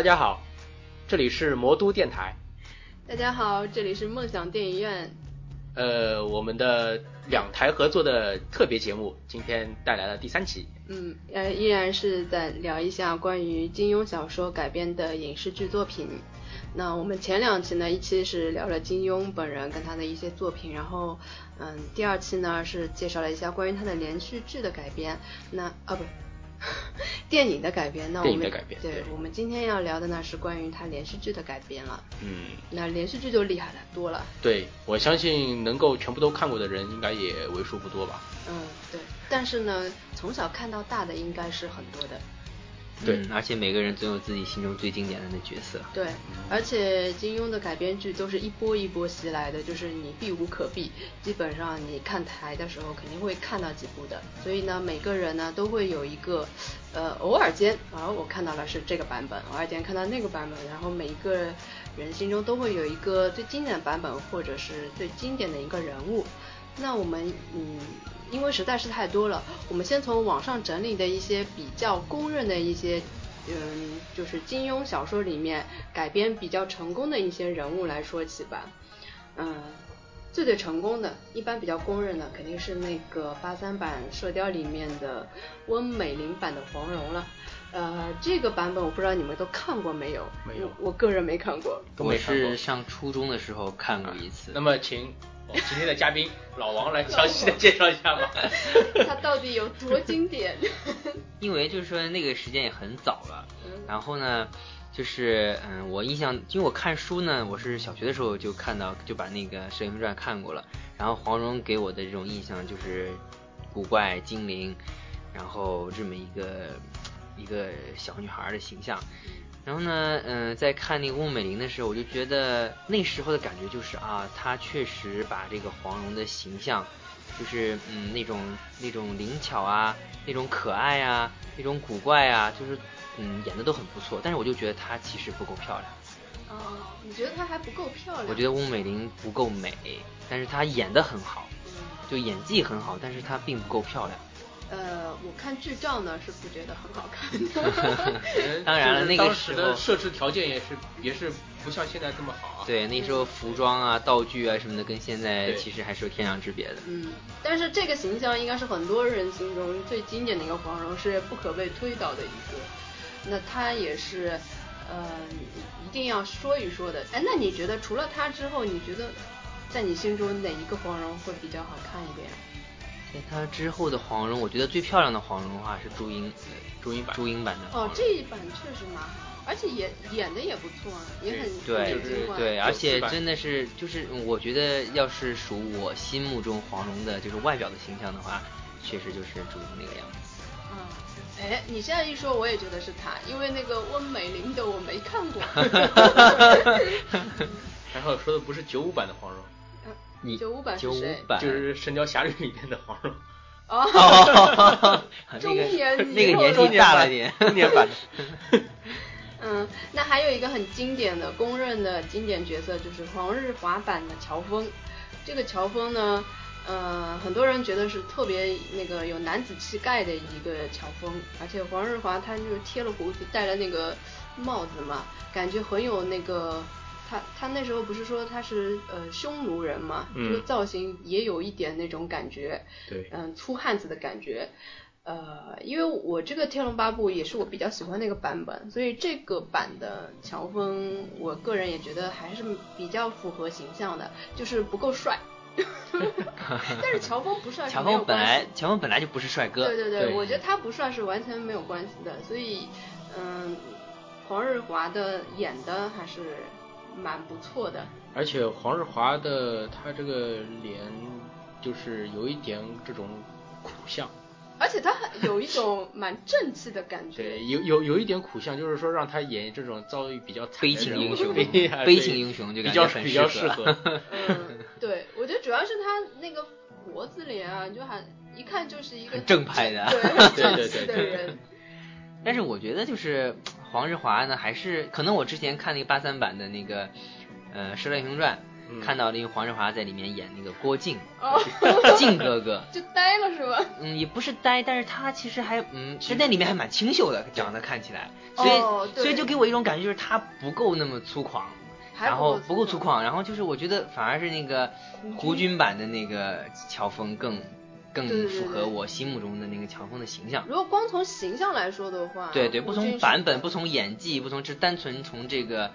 大家好，这里是魔都电台。大家好，这里是梦想电影院。呃，我们的两台合作的特别节目，今天带来了第三期。嗯，呃，依然是在聊一下关于金庸小说改编的影视剧作品。那我们前两期呢，一期是聊了金庸本人跟他的一些作品，然后，嗯，第二期呢是介绍了一下关于他的连续剧的改编。那啊不。电影的改编，那我们对我们今天要聊的呢是关于它连续剧的改编了。嗯，那连续剧就厉害了多了。对，我相信能够全部都看过的人应该也为数不多吧。嗯，对。但是呢，从小看到大的应该是很多的。对，而且每个人总有自己心中最经典的那角色。对，而且金庸的改编剧都是一波一波袭来的，就是你避无可避，基本上你看台的时候肯定会看到几部的。所以呢，每个人呢都会有一个，呃，偶尔间啊，我看到了是这个版本，偶尔间看到那个版本，然后每一个人心中都会有一个最经典的版本，或者是最经典的一个人物。那我们嗯。因为实在是太多了，我们先从网上整理的一些比较公认的一些，嗯，就是金庸小说里面改编比较成功的一些人物来说起吧。嗯，最最成功的，一般比较公认的肯定是那个八三版《射雕》里面的温美玲版的黄蓉了。呃，这个版本我不知道你们都看过没有？没有，我个人没看过。我是上初中的时候看过一次。那么，请。今天的嘉宾老王来详细的介绍一下吧。他到底有多经典？因为就是说那个时间也很早了，然后呢，就是嗯，我印象，因为我看书呢，我是小学的时候就看到就把那个《射雕传》看过了，然后黄蓉给我的这种印象就是古怪精灵，然后这么一个一个小女孩的形象。然后呢，嗯，在看那个翁美玲的时候，我就觉得那时候的感觉就是啊，她确实把这个黄蓉的形象，就是嗯那种那种灵巧啊，那种可爱啊，那种古怪啊，就是嗯演的都很不错。但是我就觉得她其实不够漂亮。哦，你觉得她还不够漂亮？我觉得翁美玲不够美，但是她演的很好，就演技很好，但是她并不够漂亮。呃，我看剧照呢是不觉得很好看的。当然了，那个时候设置条件也是也是不像现在这么好啊。对，那时候服装啊、道具啊什么的，跟现在其实还是有天壤之别的。嗯，但是这个形象应该是很多人心中最经典的一个黄蓉，是不可被推倒的一个。那他也是，呃，一定要说一说的。哎，那你觉得除了他之后，你觉得在你心中哪一个黄蓉会比较好看一点？在他之后的黄蓉，我觉得最漂亮的黄蓉的话是朱茵，朱茵版，朱茵版的。哦，这一版确实蛮好，而且演演的也不错，也很对对，而且真的是就是，我觉得要是数我心目中黄蓉的就是外表的形象的话，确实就是朱茵那个样子。嗯，哎，你现在一说，我也觉得是她，因为那个温美玲的我没看过。还好说的不是九五版的黄蓉。九五版是谁？就是《神雕侠侣》里面的黄蓉。哦，中年那个年纪大了点，中年版。嗯，那还有一个很经典的、公认的经典角色，就是黄日华版的乔峰。这个乔峰呢，呃，很多人觉得是特别那个有男子气概的一个乔峰，而且黄日华他就是贴了胡子，戴了那个帽子嘛，感觉很有那个。他他那时候不是说他是呃匈奴人嘛，这个造型也有一点那种感觉，对，嗯，粗汉子的感觉，呃，因为我这个《天龙八部》也是我比较喜欢那个版本，所以这个版的乔峰，我个人也觉得还是比较符合形象的，就是不够帅，但是乔峰不帅，乔峰本来乔峰本来就不是帅哥，对对对，我觉得他不帅是完全没有关系的，所以嗯，黄日华的演的还是。蛮不错的，而且黄日华的他这个脸就是有一点这种苦相，而且他有一种蛮正气的感觉。对，有有有一点苦相，就是说让他演这种遭遇比较 悲情英雄，悲情英雄就比较比较适合。嗯，对，我觉得主要是他那个国字脸啊，就很一看就是一个正派的，对对对的人。但是我觉得就是黄日华呢，还是可能我之前看那个八三版的那个呃《射雕英雄传》，看到那个黄日华在里面演那个郭靖，哦靖哥哥，就呆了是吧？嗯，也不是呆，但是他其实还嗯，其实那里面还蛮清秀的，长得看起来，所以、哦所以就给我一种感觉，就是他不够那么粗犷，然后不不够粗犷，然后就是我觉得反而是那个胡胡军版的那个乔峰更更符合我心目中的那个乔峰的形象。如果光从形象来说的话，对对，不从版本，不从演技，不从只单纯从这个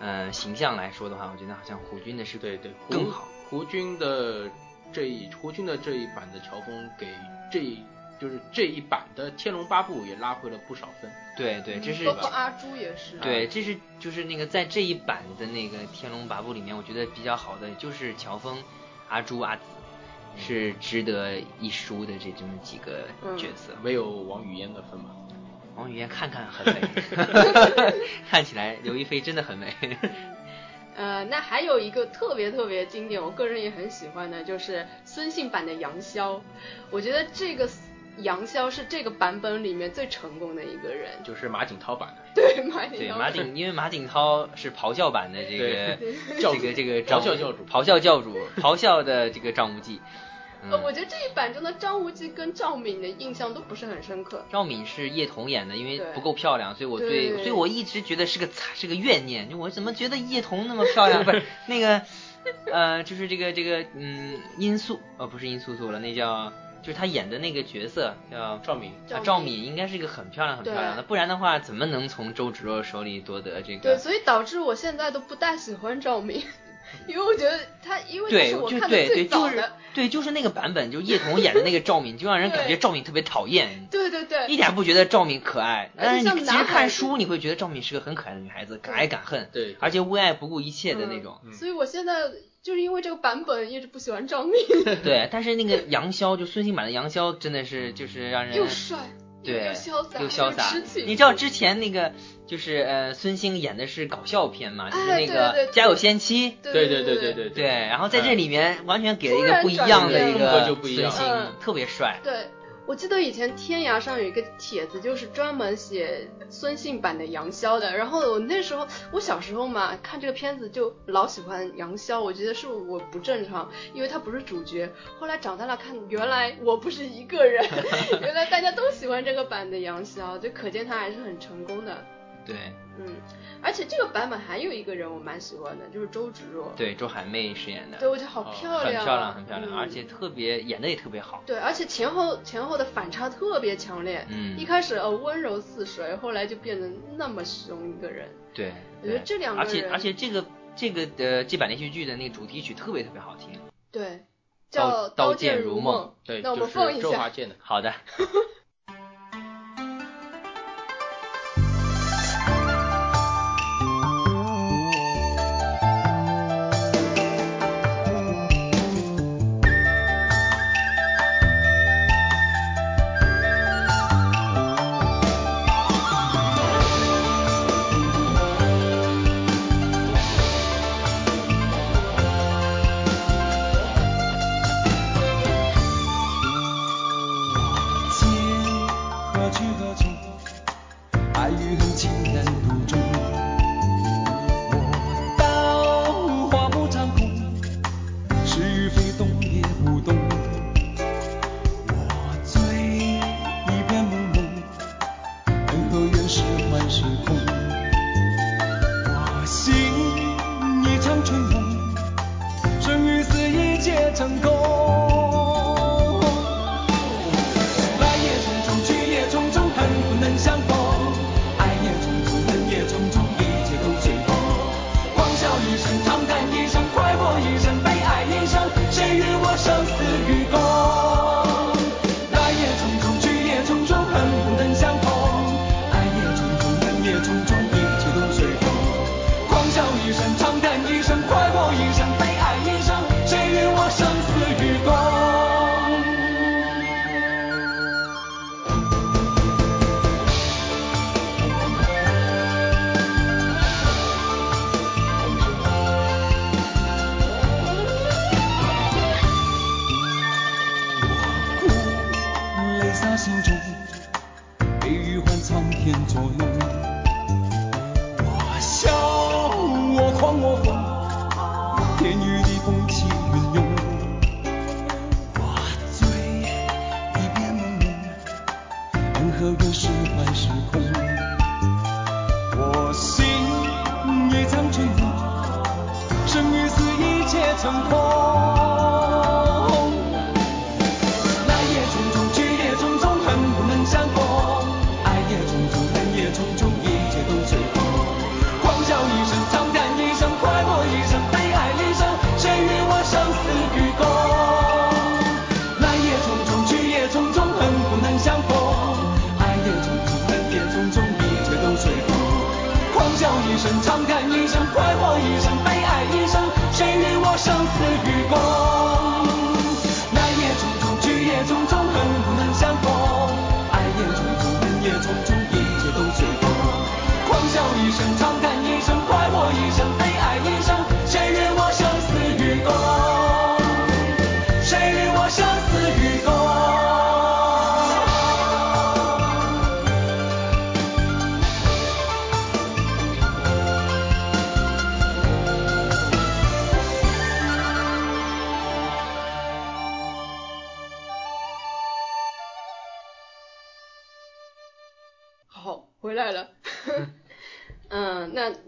呃形象来说的话，我觉得好像胡军的是对对，更好。胡军的这一胡军的这一版的乔峰给这一就是这一版的《天龙八部》也拉回了不少分。对对，这是包括阿朱也是。对，这是就是那个在这一版的那个《天龙八部》里面，我觉得比较好的就是乔峰、阿朱、阿紫，是值得一输的这这么几个嗯角色。没有王语嫣的份吗？王语嫣看看很美，看起来刘亦菲真的很美。呃，那还有一个特别特别经典，我个人也很喜欢的，就是孙兴版的杨逍。我觉得这个杨逍是这个版本里面最成功的一个人。就是马景涛版的。对，马景对涛马景，因为马景涛是咆哮版的这个这个这个咆哮教主咆哮教主，咆哮的这个张无忌。呃，我嗯，觉得这一版中的张无忌跟赵敏的印象都不是很深刻。赵敏是叶童演的，因为不够漂亮，所以我对，对所以我一直觉得是个惨是个怨念，就我怎么觉得叶童那么漂亮，不是那个，呃，就是这个这个嗯，殷素，呃，不是殷素素了，那叫就是她演的那个角色叫赵敏。赵啊，赵敏敏应该是一个很漂亮很漂亮的，不然的话怎么能从周芷若手里夺得这个对，所以导致我现在都不大喜欢赵敏，因为我觉得他，因为对，是我就看的最对对，就是。对，就是那个版本，就叶童演的那个赵敏，就让人感觉赵敏特别讨厌，对对对，一点不觉得赵敏可爱。但是你其实看书，你会觉得赵敏是个很可爱的女孩子，敢爱敢恨，对。而且为爱不顾一切的那嗯。种。嗯。所以我现在就是因为这个版本一直不喜欢赵敏，对，但是那个 杨逍，就孙兴版的杨逍，真的是就是让人又帅对又潇洒又潇洒。你知道之前那个就是呃孙兴演的是搞笑片嘛，就是那个《家有仙妻》。对对对对对对对，然后在这里面完全给了一个不一样的一个孙兴嗯，特别帅。对，我记得以前天涯上有一个帖子，就是专门写孙姓版的杨逍的。然后我那时候，我小时候嘛，看这个片子就老喜欢杨逍，我觉得是我不正常，因为他不是主角。后来长大了看，原来我不是一个人，原来大家都喜欢这个版的杨逍，就可见他还是很成功的。对嗯，而且这个版本还有一个人我蛮喜欢的，就是周芷若。对，周海媚饰演的，对，我觉得好漂亮很，漂亮，很漂亮，嗯而且特别演的也特别好。对，而且前后前后的反差特别强烈。嗯一开始呃温柔似水，后来就变得那么凶一个人。对，我觉得这两个人而且而且这个这个的这版连续剧的那个主题曲特别特别好听。对，叫刀剑剑如梦梦。对，那我就是们放一下。周华健的。好的。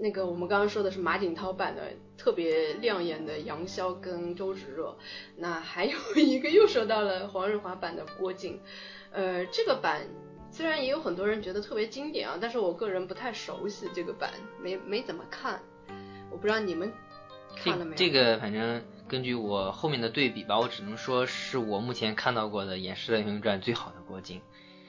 那那个我们刚刚说的是马景涛版的特别亮眼的杨逍跟周芷若，那还有 一个又说到了黄日华版的郭靖。呃，这个版虽然也有很多人觉得特别经典啊，但是我个人不太熟悉这个版，没没怎么看。我不知道你们看了没有？这这个反正根据我后面的对比吧，我只能说是我目前看到过的演《射雕英雄传》最好的郭靖。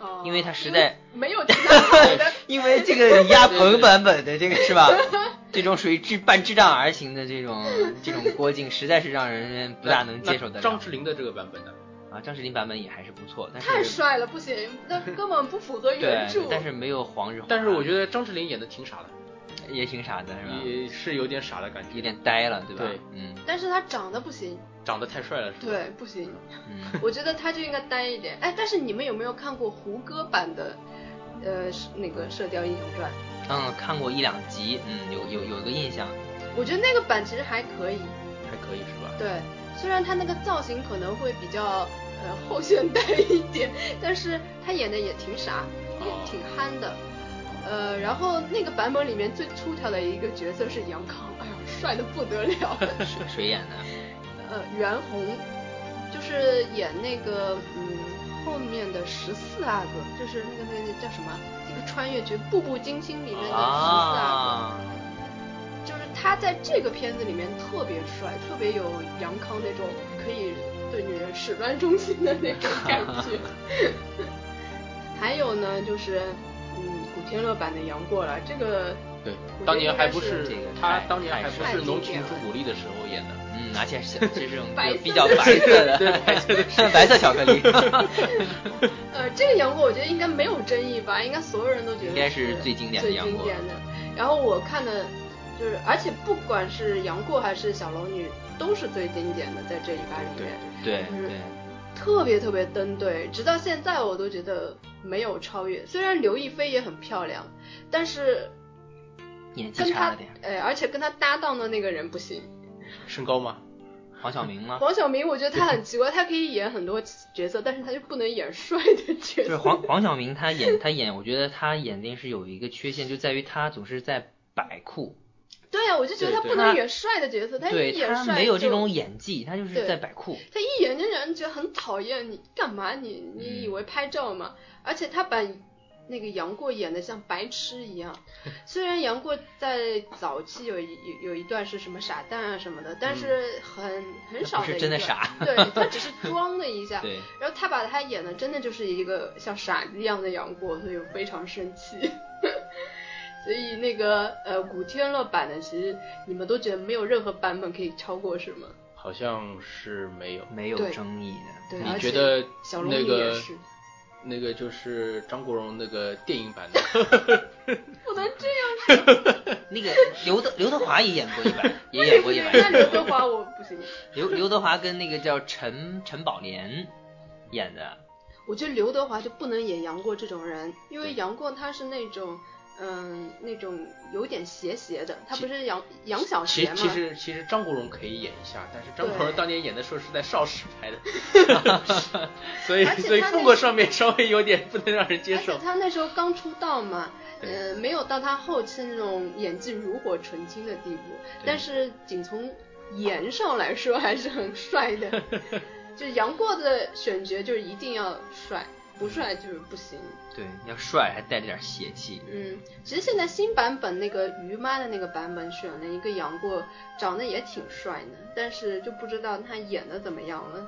哦因为他实在没有其他好 的。因为这个压鹏版本的这个是吧？这种属于智半智障儿型的这种这种郭靖，实在是让人不大能接受得了。那张智霖的这个版本呢？啊，张智霖版本也还是不错，但是太帅了，不行，那根本不符合原著。，但是没有黄日华。但是我觉得张智霖演的挺傻的，也挺傻的，是吧？也是有点傻的感觉，有点呆了，对吧？对嗯但是他长得不行，长得太帅了，是吧？对，不行。嗯，我觉得他就应该呆一点。哎，但是你们有没有看过胡歌版的，呃，那个《射雕英雄传》？嗯，看过一两集，嗯，有有有一个印象。我觉得那个版其实还可以。还可以是吧？对，虽然他那个造型可能会比较呃后现代一点，但是他演的也挺傻，也哦挺憨的。呃，然后那个版本里面最出挑的一个角色是杨康，哎呀，帅的不得了。谁谁演的？呃，袁弘，就是演那个嗯后面的十四阿哥，就是那个那个叫什么？一个穿越剧《步步惊心》里面的十四阿啊，哥，就是他在这个片子里面特别帅，特别有杨康那种可以对女人始乱终弃的那种感觉。还有呢，就是嗯古天乐版的杨过了，这个对当年还不是他当年还不是帅浓情朱古力的时候演的，嗯，而且是是 这种白色的比较白色的，对白色的白色巧克力，呃，这个杨过我觉得应该没有争议吧，应该所有人都觉得应该是最经典的最杨过经典的。然后我看的，就是而且不管是杨过还是小龙女，都是最经典的，在这一版里面，对就是对，特别特别登对，直到现在我都觉得没有超越。虽然刘亦菲也很漂亮，但是演技跟她差了点。哎，而且跟她搭档的那个人不行。身高吗？黄晓明吗？黄晓明，我觉得他很奇怪，他可以演很多角色，但是他就不能演帅的角色。就是黄黄晓明他演 他演，我觉得他演电视有一个缺陷，就在于他总是在摆酷，对呀、我就觉得他不能演帅的角色，他对一演帅他没有这种演技，他就是在摆酷。他一演就让人觉得很讨厌，你干嘛？你你以为拍照吗？而且他把那个杨过演的像白痴一样。虽然杨过在早期有一有有一段是什么傻蛋啊什么的，但是很、很少不是真的傻对他只是装了一下。对，然后他把他演的真的就是一个像傻子一样的杨过，所以我非常生气。所以那个呃古天乐版的，其实你们都觉得没有任何版本可以超过，是吗？好像是没有。没有争议的。对，你而且觉得小龙那个女也是，那个就是张国荣那个电影版的，不能这样说。那个刘德刘德华也演过一版，也演过一行不行，那。刘德华我不行。刘刘德华跟那个叫陈陈宝莲演的，我觉得刘德华就不能演杨过这种人，因为杨过他是那种嗯，那种有点邪邪的，他不是杨杨小邪吗？其实其实张国荣可以演一下，但是张国荣当年演的时候是在邵氏拍的，所以所以风格上面稍微有点不能让人接受。他那时候刚出道嘛，嗯，没有到他后期那种演技炉火纯青的地步，但是仅从颜上来说还是很帅的。就杨过的选角就是一定要帅。不帅就是不行，对，要帅还带着点邪气。嗯，其实现在新版本那个于妈的那个版本选了一个杨过，长得也挺帅的，但是就不知道他演的怎么样了。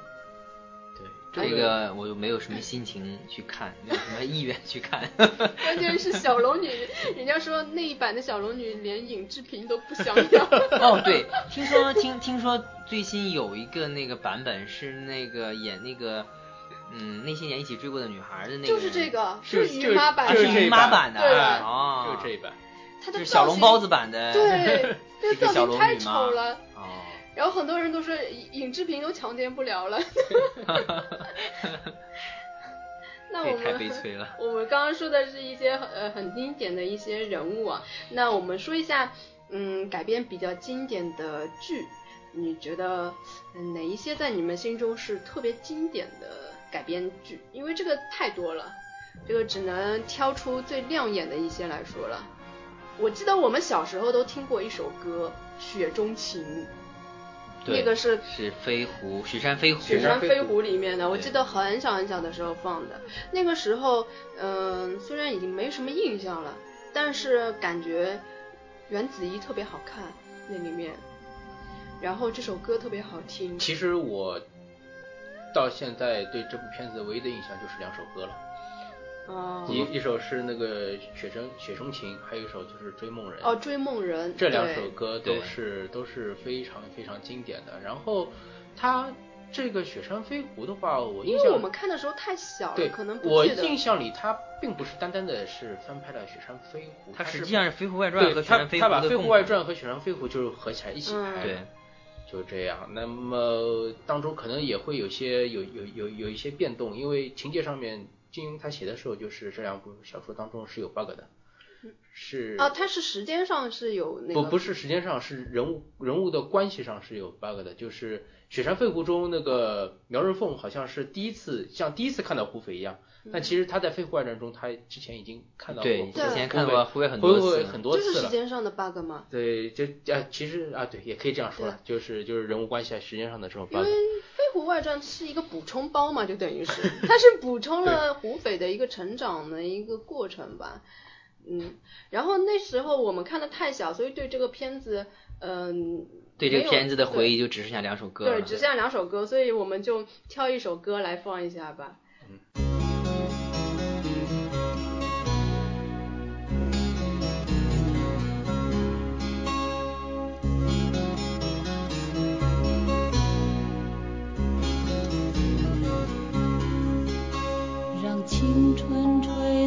对，这个我又没有什么心情去看，没有什么意愿去看。关键是小龙女，人家说那一版的小龙女连尹志平都不想要。哦，对，听说听听说最新有一个那个版本是那个演那个。嗯，那些年一起追过的女孩的那个，就是这个，是姨妈版，是姨妈版的，哦，就是这一版，是小笼包子版的，对，这个造型太丑了，哦，然后很多人都说尹志平都强奸不了了 那我们太悲催了。我们刚刚说的是一些呃很经典的一些人物啊，那我们说一下，嗯，改编比较经典的剧，你觉得哪一些在你们心中是特别经典的？改编剧，因为这个太多了，这个只能挑出最亮眼的一些来说了。我记得我们小时候都听过一首歌《雪中情》，那个是是飞狐《雪山飞狐》《雪山飞狐》里面的，我记得很小很小的时候放的。那个时候，嗯，虽然已经没什么印象了，但是感觉袁子怡特别好看那里面，然后这首歌特别好听。其实我。到现在对这部片子唯一的印象就是两首歌了，哦，一一首是那个《雪中雪中情》，还有一首就是《追梦人》。哦，《追梦人》这两首歌都是都是非常非常经典的。然后它这个《雪山飞狐》的话，我印象我们看的时候太小了，对，可能我印象里它并不是单单的是翻拍了《雪山飞狐》，它实际上是《飞狐外传》和《雪山飞狐》它把《飞狐外传》和《雪山飞狐》就是合起来一起拍的。就这样，那么当中可能也会有些有有有有一些变动，因为情节上面金庸他写的时候就是这两部小说当中是有 bug 的，是啊，他是时间上是有那个不不是时间上是人物人物的关系上是有 bug 的，就是《雪山飞狐》中那个苗人凤好像是第一次像第一次看到胡斐一样。但其实他在《飞狐外传》中，他之前已经看到过，对，之前看过胡斐很多次，很多次了。这是时间上的 bug 吗？对，就啊，其实啊，对，也可以这样说了，就是就是人物关系时间上的这种 bug。因为《飞狐外传》是一个补充包嘛，就等于是 它是补充了胡斐的一个成长的一个过程吧。嗯，然后那时候我们看的太小，所以对这个片子，嗯，对这个片子的回忆就只剩下两首歌了。对，只剩下两首歌，所以我们就挑一首歌来放一下吧。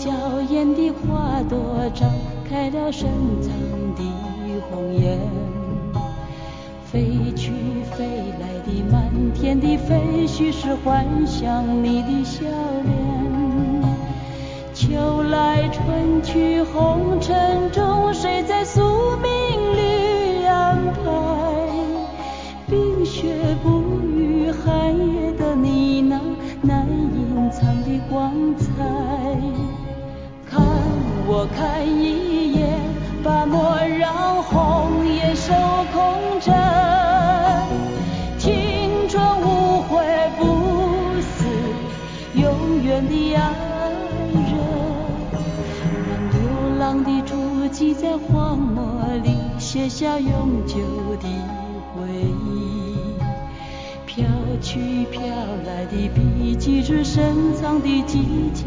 娇艳的花朵张开了深藏的红颜，飞去飞来的满天的飞絮是幻想你的笑脸。秋来春去红尘中，谁在宿命里安排？冰雪不我看一眼，把莫让红颜守空枕。青春无悔不死，永远的爱人。让流浪的足迹在荒漠里写下永久的回忆。飘去飘来的笔迹是深藏的激情。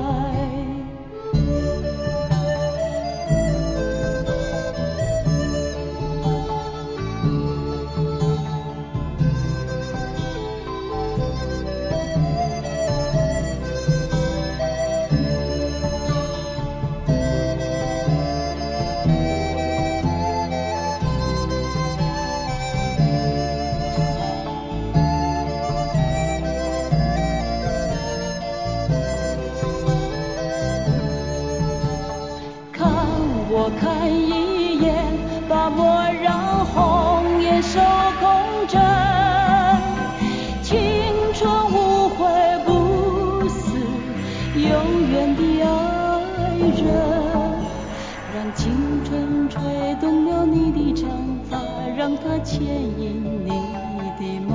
它牵引你的梦。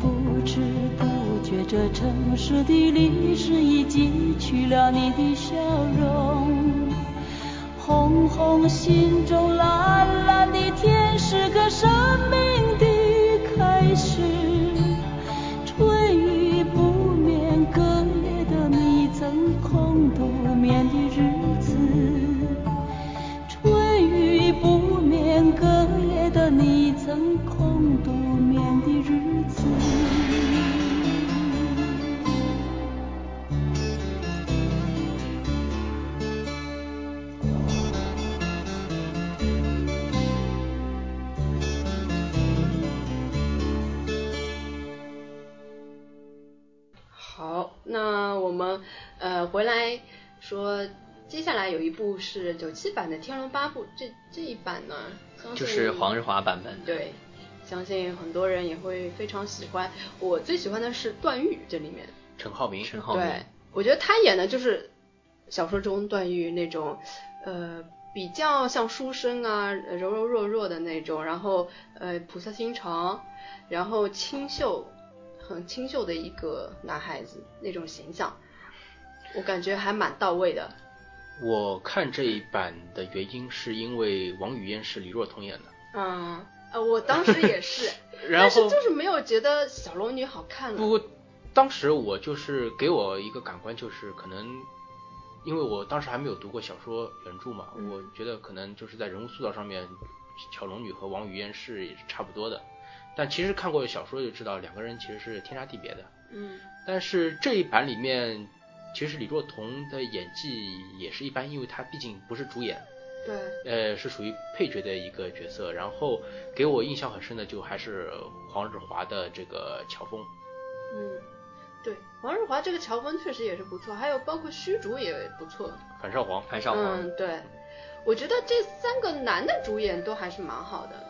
不知不觉，这城市的历史已记取了你的笑容。红红心中，蓝蓝的天，是个生命说，接下来有一部是九七版的《天龙八部》，这这一版呢，相信就是黄日华版本的。对，相信很多人也会非常喜欢。我最喜欢的是段誉这里面，陈浩民，陈浩民对，我觉得他演的就是小说中段誉那种，呃，比较像书生啊，呃柔柔弱弱的那种，然后呃菩萨心肠，然后清秀，很清秀的一个男孩子那种形象，我感觉还蛮到位的。我看这一版的原因是因为王语嫣是李若彤演的，嗯，呃，我当时也是，然但是后就是没有觉得小龙女好看了。不，当时我就是给我一个感官，就是可能，因为我当时还没有读过小说原著嘛，嗯我觉得可能就是在人物塑造上面，小龙女和王语嫣是也是差不多的，但其实看过小说就知道两个人其实是天差地别的。嗯但是这一版里面，其实李若彤的演技也是一般，因为她毕竟不是主演，对，呃，是属于配角的一个角色。然后给我印象很深的就还是黄日华的这个乔峰。嗯，对，黄日华这个乔峰确实也是不错，还有包括虚竹也不错。樊少皇，樊少皇，嗯，对，我觉得这三个男的主演都还是蛮好的，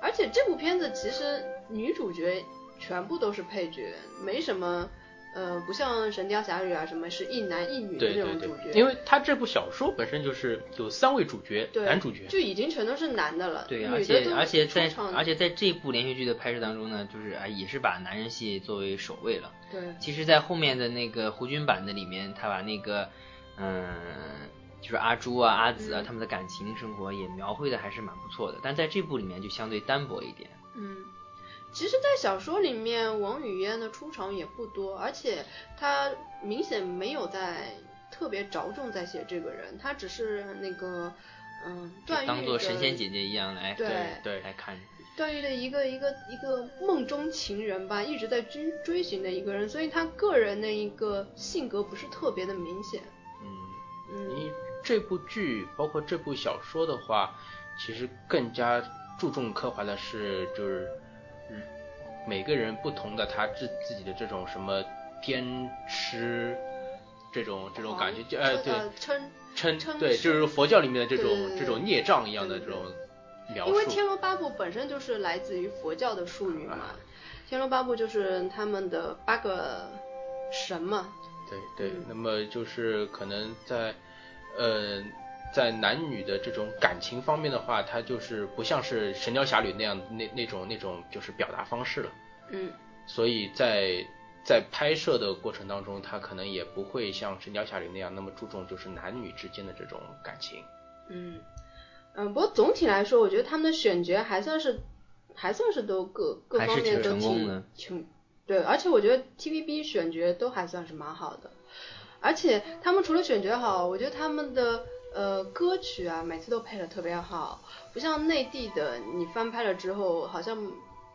而且这部片子其实女主角全部都是配角，没什么，呃，不像《神雕侠侣》啊什么是一男一女的这种主角，，因为他这部小说本身就是有三位主角，对男主角。就已经全都是男的了，对，而且而且在而且在这部连续剧的拍摄当中呢，就是啊也是把男人戏作为首位了。对，其实，在后面的那个胡军版的里面，他把那个嗯，就是阿朱啊、阿紫啊嗯他们的感情生活也描绘的还是蛮不错的，但在这部里面就相对单薄一点。嗯，其实，在小说里面，王语嫣的出场也不多，而且她明显没有在特别着重在写这个人，她只是那个，嗯，段誉当做的神仙姐姐一样来对对来看。段誉的一个一个一个梦中情人吧，一直在追追寻的一个人，所以他个人的一个性格不是特别的明显。嗯，嗯你这部剧包括这部小说的话，其实更加注重刻画的是就是嗯每个人不同的他自自己的这种什么偏吃这种这种感觉，就哎对呃嗔嗔嗔对，就是佛教里面的这种这种孽障一样的这种描述因为《。天龙八部》本身就是来自于佛教的术语嘛，天龙八部》就是他们的八个神嘛。对对嗯，那么就是可能在呃在男女的这种感情方面的话，它就是不像是《神雕侠侣》那样那那种那种就是表达方式了。嗯所以在在拍摄的过程当中，他可能也不会像《神雕侠侣》那样那么注重就是男女之间的这种感情。嗯嗯，不过总体来说，我觉得他们的选角还算是还算是都各各还是挺方面都成功的挺挺对，而且我觉得 TVB 选角都还算是蛮好的，而且他们除了选角好，我觉得他们的呃歌曲啊每次都配的特别好，不像内地的你翻拍了之后好像。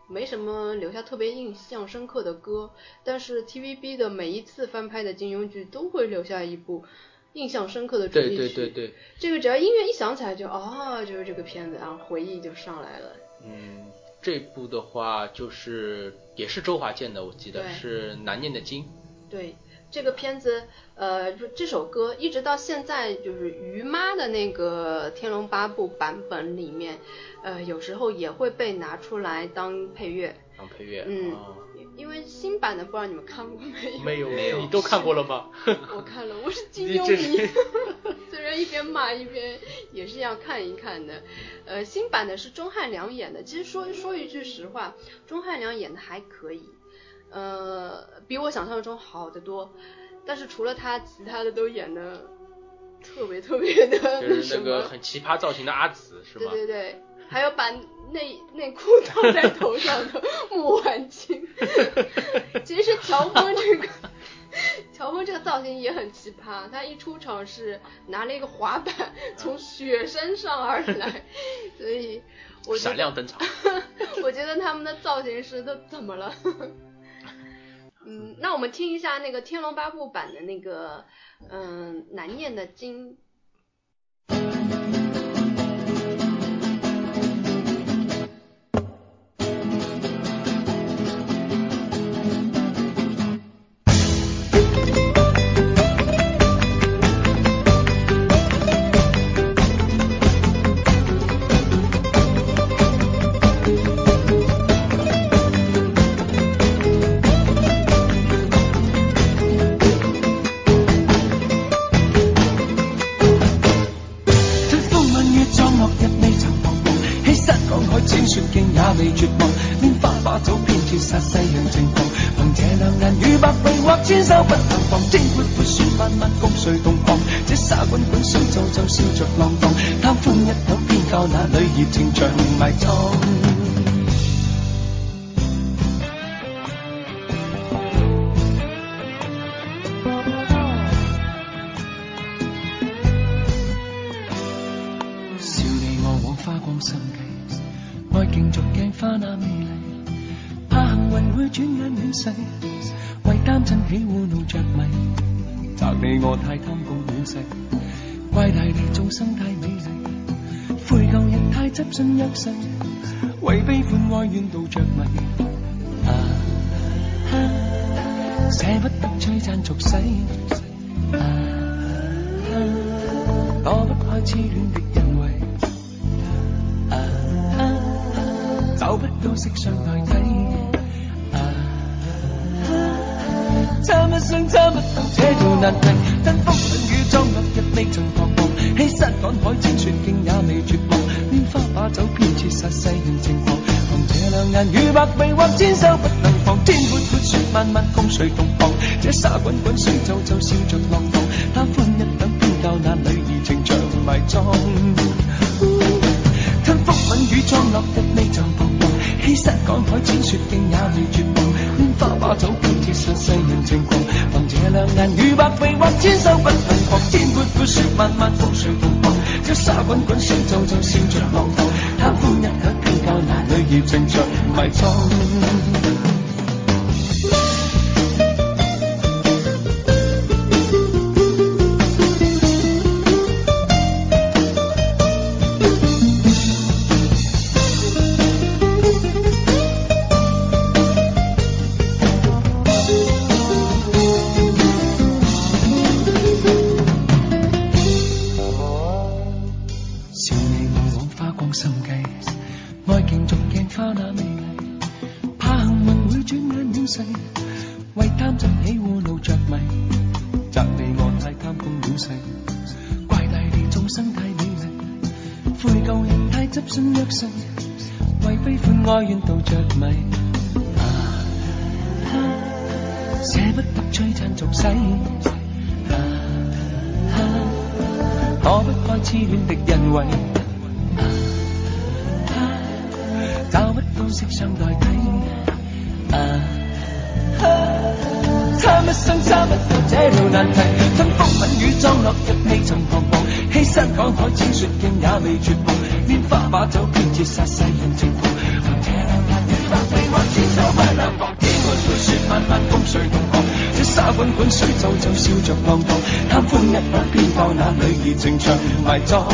没什么留下特别印象深刻的歌，但是 TVB 的每一次翻拍的金庸剧都会留下一部印象深刻的主题曲。对对对对，这个只要音乐一响起来就哦，就是这个片子，然后回忆就上来了。嗯，这部的话就是也是周华健的，我记得是《难念的经》。对这个片子，呃，就这首歌一直到现在，就是于妈的那个《天龙八部》版本里面，呃，有时候也会被拿出来当配乐。当配乐。嗯哦，因为新版的不知道你们看过没有？没有没有你都看过了吗？我看了，我是金你这庸迷是，虽然一边骂一边也是要看一看的。呃，新版的是钟汉良演的，其实说说一句实话，钟汉良演的还可以，呃，比我想象中好得多。但是除了他，其他的都演的特别特别的就是那个很奇葩造型的阿紫是对吗？对对，还有把内内裤套在头上的穆婉清，其实乔峰这个 乔峰这个造型也很奇葩，他一出场是拿了一个滑板从雪山上而来，所以我闪亮登场。我觉得他们的造型师都怎么了？嗯，那我们听一下那个《天龙八部》版的那个，嗯，难念的经。千守不能忘正本本书漫漫共谁同航这沙滚滚水皱皱笑着浪荡贪欢一饷偏教那女儿情长埋葬。心計，愛競逐鏡花那美丽，怕幸运会转眼遠逝，為貪真起污惱着迷，责你我太贪功戀世，怪大地众生太美丽，悔舊人太执信约誓，为悲欢哀怨妒着迷。啊啊不得璀璨俗世。啊躲不開痴恋的欣慰。色相代替。啊啊參一生差不到這條難題，吞風吻雨裝落日未曾彷徨，欺山赶海淺雪徑也未絕望，拈花把酒偏折殺世人情狂，憑這兩眼與百臂或千手不兩防，天滿會雪漫漫風隨同航，这沙滾滾水皱皱笑着浪蕩，貪歡一晌偏教那裏熱情长埋葬。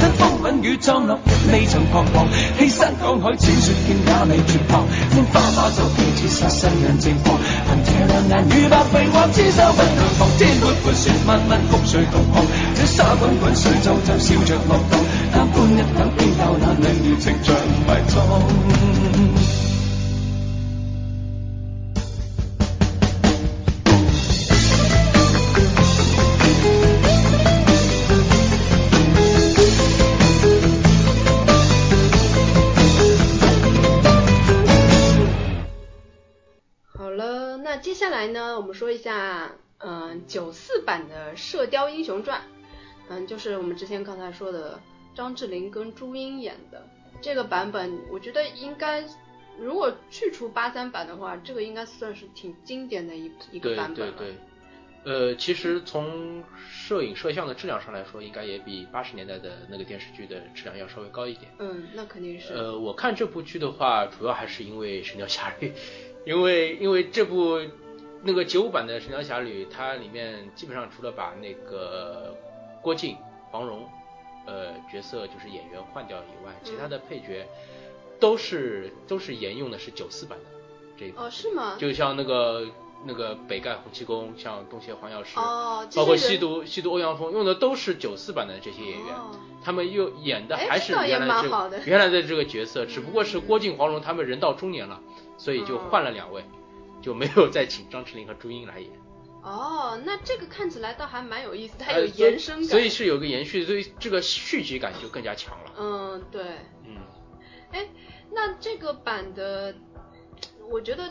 吞风吻雨裝落日未曾彷徨，欺山赶海千雪徑也未绝望，拈花把酒偏折殺世人情狂，凭这两眼与百臂或千手不能防，天阔阔雪漫漫風隨同航，这沙滚滚水皱皱笑着浪荡。贪欢一晌偏教那女儿情长埋葬。我们说一下，嗯、九四版的《射雕英雄传》，嗯，就是我们之前刚才说的张智霖跟朱茵演的这个版本，我觉得应该，如果去除八三版的话，这个应该算是挺经典的一一个版本了。对对，呃，其实从摄影摄像的质量上来说，应该也比八十年代的那个电视剧的质量要稍微高一点。嗯，那肯定是。呃，我看这部剧的话，主要还是因为《神雕侠侣》，因为因为这部那个九五版的《神雕侠侣》，它里面基本上除了把那个郭靖、黄蓉呃角色就是演员换掉以外，其他的配角都是都是沿用的是九四版的这一部哦，是吗？就像那个那个北丐洪七公，像东邪黄药师，哦包括西毒西毒欧阳锋，用的都是九四版的这些演员，哦。他们又演的哎还是原来的。原来的这个角色，只不过是郭靖、黄蓉他们人到中年了，所以就嗯。换了两位，就没有再请张智霖和朱茵来演。哦，那这个看起来倒还蛮有意思，它有延伸感。所以是有个延续，所以这个续集感就更加强了。嗯，对。嗯，哎，那这个版的，我觉得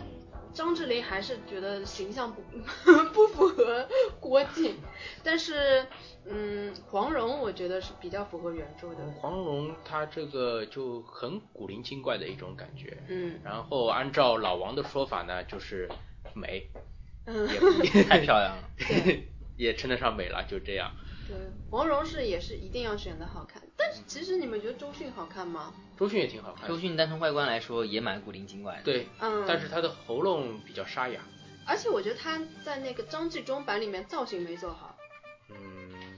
张智霖还是觉得形象不 不符合郭靖，但是嗯，黄蓉我觉得是比较符合原著的。黄蓉她这个就很古灵精怪的一种感觉。嗯然后按照老王的说法呢，就是美，嗯，也太漂亮了。也称得上美了，就这样。对，黄蓉是也是一定要选的好看，但是其实你们觉得周迅好看吗？周迅也挺好看，周迅单从外观来说也蛮古灵精怪的。对，嗯但是她的喉咙比较沙哑。而且我觉得她在那个张纪中版里面造型没做好。嗯，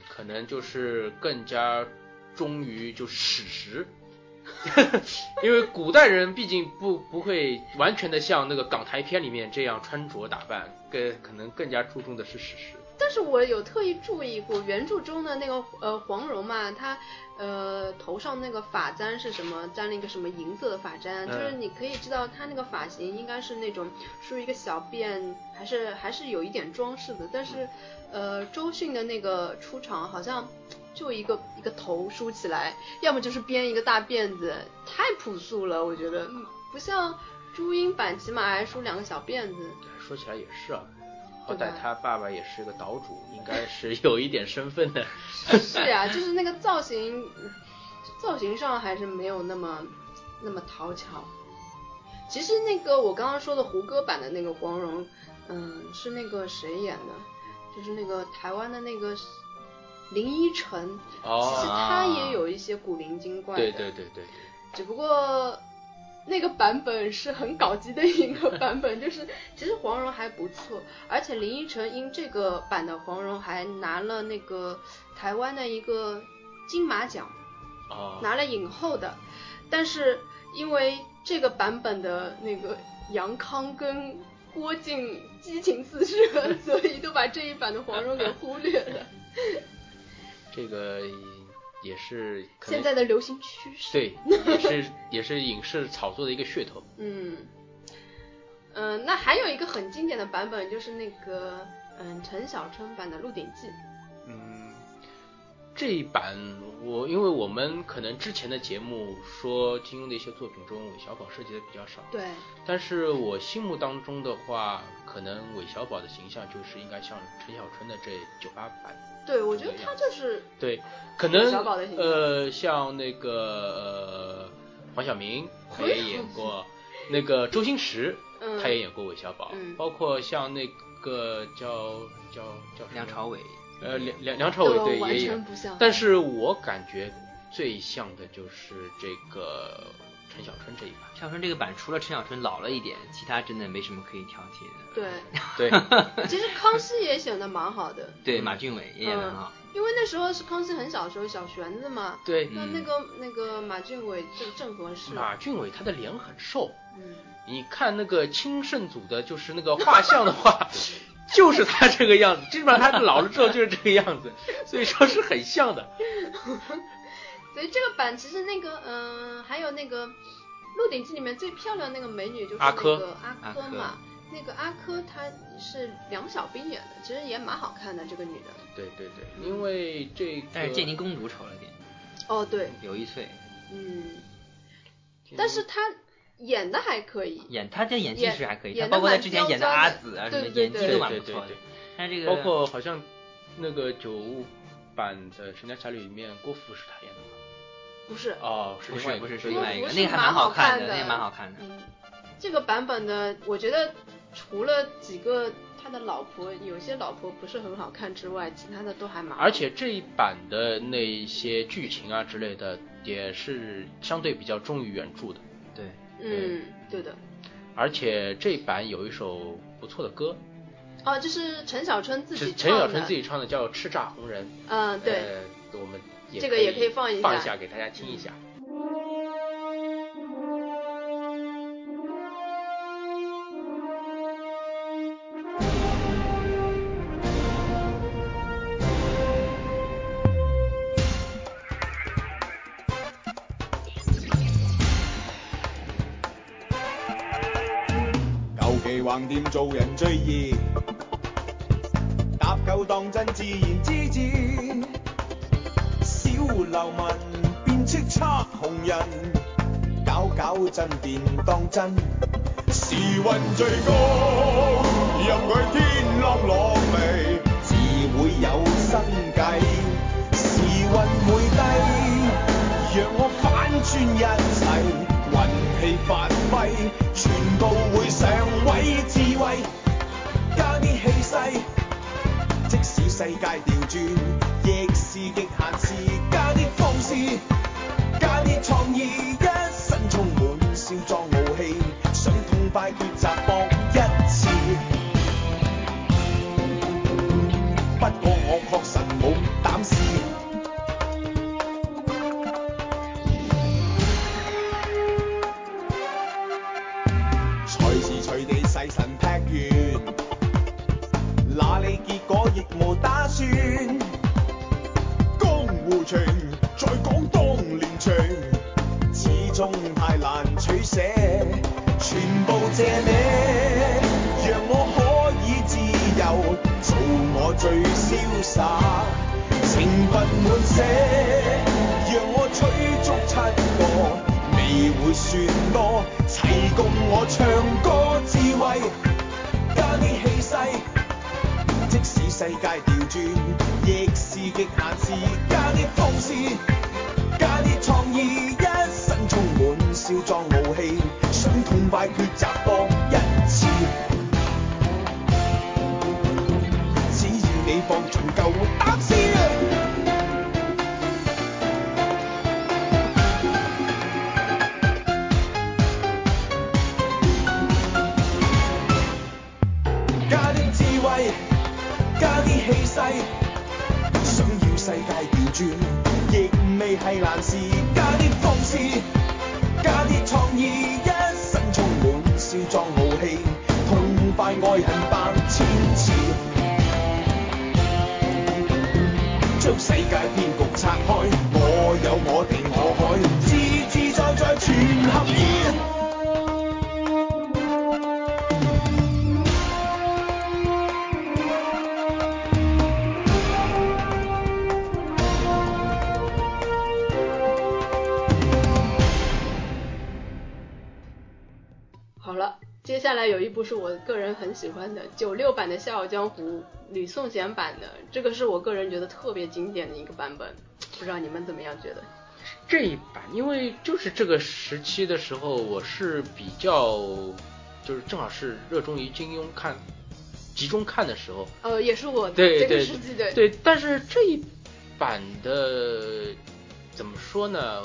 可能就是更加忠于就史实，因为古代人毕竟不不会完全的像那个港台片里面这样穿着打扮，更可能更加注重的是史实。但是我有特意注意过原著中的那个呃黄蓉嘛，她呃头上那个发簪是什么？粘了一个什么银色的发簪，嗯就是你可以知道她那个发型应该是那种梳一个小辫，还是还是有一点装饰的。但是呃周迅的那个出场好像就一个一个头梳起来，要么就是编一个大辫子，太朴素了，我觉得嗯不像朱茵版，起码还梳两个小辫子。说起来也是啊，他爸爸也是个岛主，应该是有一点身份的。是啊、就是那个造型，造型上还是没有那么那么讨巧。其实那个我刚刚说的胡歌版的那个黄蓉，嗯，是那个谁演的？就是那个台湾的那个林依晨，哦其实她也有一些古灵精怪对对对对，只不过那个版本是很搞基的一个版本，就是其实黄蓉还不错，而且林依晨因这个版的黄蓉还拿了那个台湾的一个金马奖，哦，拿了影后的，但是因为这个版本的那个杨康跟郭靖激情四射，所以都把这一版的黄蓉给忽略了。这个也是现在的流行趋势。对，也是 也是影视炒作的一个噱头。嗯，嗯、那还有一个很经典的版本，就是那个嗯陈小春版的《鹿鼎记》。嗯，这一版我因为我们可能之前的节目说金庸的一些作品中韦小宝涉及的比较少，对，但是我心目当中的话，可能韦小宝的形象就是应该像陈小春的这九八版。对，我觉得他就是对，可能小宝的形象呃像那个呃黄晓明他也演过，那个周星驰嗯他也演过韦小宝，嗯包括像那个叫叫叫什么梁朝伟，呃梁梁梁朝伟对也演，全不像。但是我感觉最像的就是这个陈小春这一版。陈小春这个版除了陈小春老了一点，其他真的没什么可以挑剔的。对，对，其实康熙也显得蛮好的，对，马俊伟也演得很好。因为那时候是康熙很小的时候，小玄子嘛。对，嗯那那个那个马俊伟正正合适。马俊伟他的脸很瘦，嗯，你看那个清圣祖的，就是那个画像的话，就是他这个样子，基本上他老了之后就是这个样子，所以说是很像的。所以这个版其实那个嗯、还有那个《鹿鼎记》里面最漂亮那个美女就是那阿珂个阿珂嘛。那个阿珂她是梁小冰演的，其实也蛮好看的这个女的。对对对，因为这个，但是建宁公主丑了点，哦，对，有一岁。嗯，但是她演的还可以。演他这演技是还可以，她演包括他之前演的阿紫啊什么，演技都蛮对对不错的对。但这个包括好像那个九五版的《神雕侠侣》里面，郭芙是他演的吗？不是，哦，是不是不是另外一个是是另外一个，那个还蛮好看看的那个蛮好看的。嗯，这个版本的，我觉得除了几个他的老婆，有些老婆不是很好看之外，其他的都还蛮好。而且这一版的那些剧情啊之类的，也是相对比较忠于原著的。对，嗯，对的。而且这一版有一首不错的歌，哦，就是陈小春自己唱的。陈小春自己唱的，叫《叱咤红人》。嗯，对。呃，我们也这个也可以放一下放一下给大家听一下。舊做人最易，搭救當真自然之至。小流民變叱咤紅人，搞搞震便當真。時運最高，任佢天落落嚟，自會有生計。時運會低，讓我反轉一切，運氣發揮，位智慧，加啲气势。即使世界调转，很喜欢的九六版的《笑傲江湖》，吕颂贤版的，这个是我个人觉得特别经典的一个版本，不知道你们怎么样觉得？这一版，因为就是这个时期的时候，我是比较，就是正好是热衷于金庸看，集中看的时候。呃，也是我对对这个时期的。对，但是这一版的怎么说呢？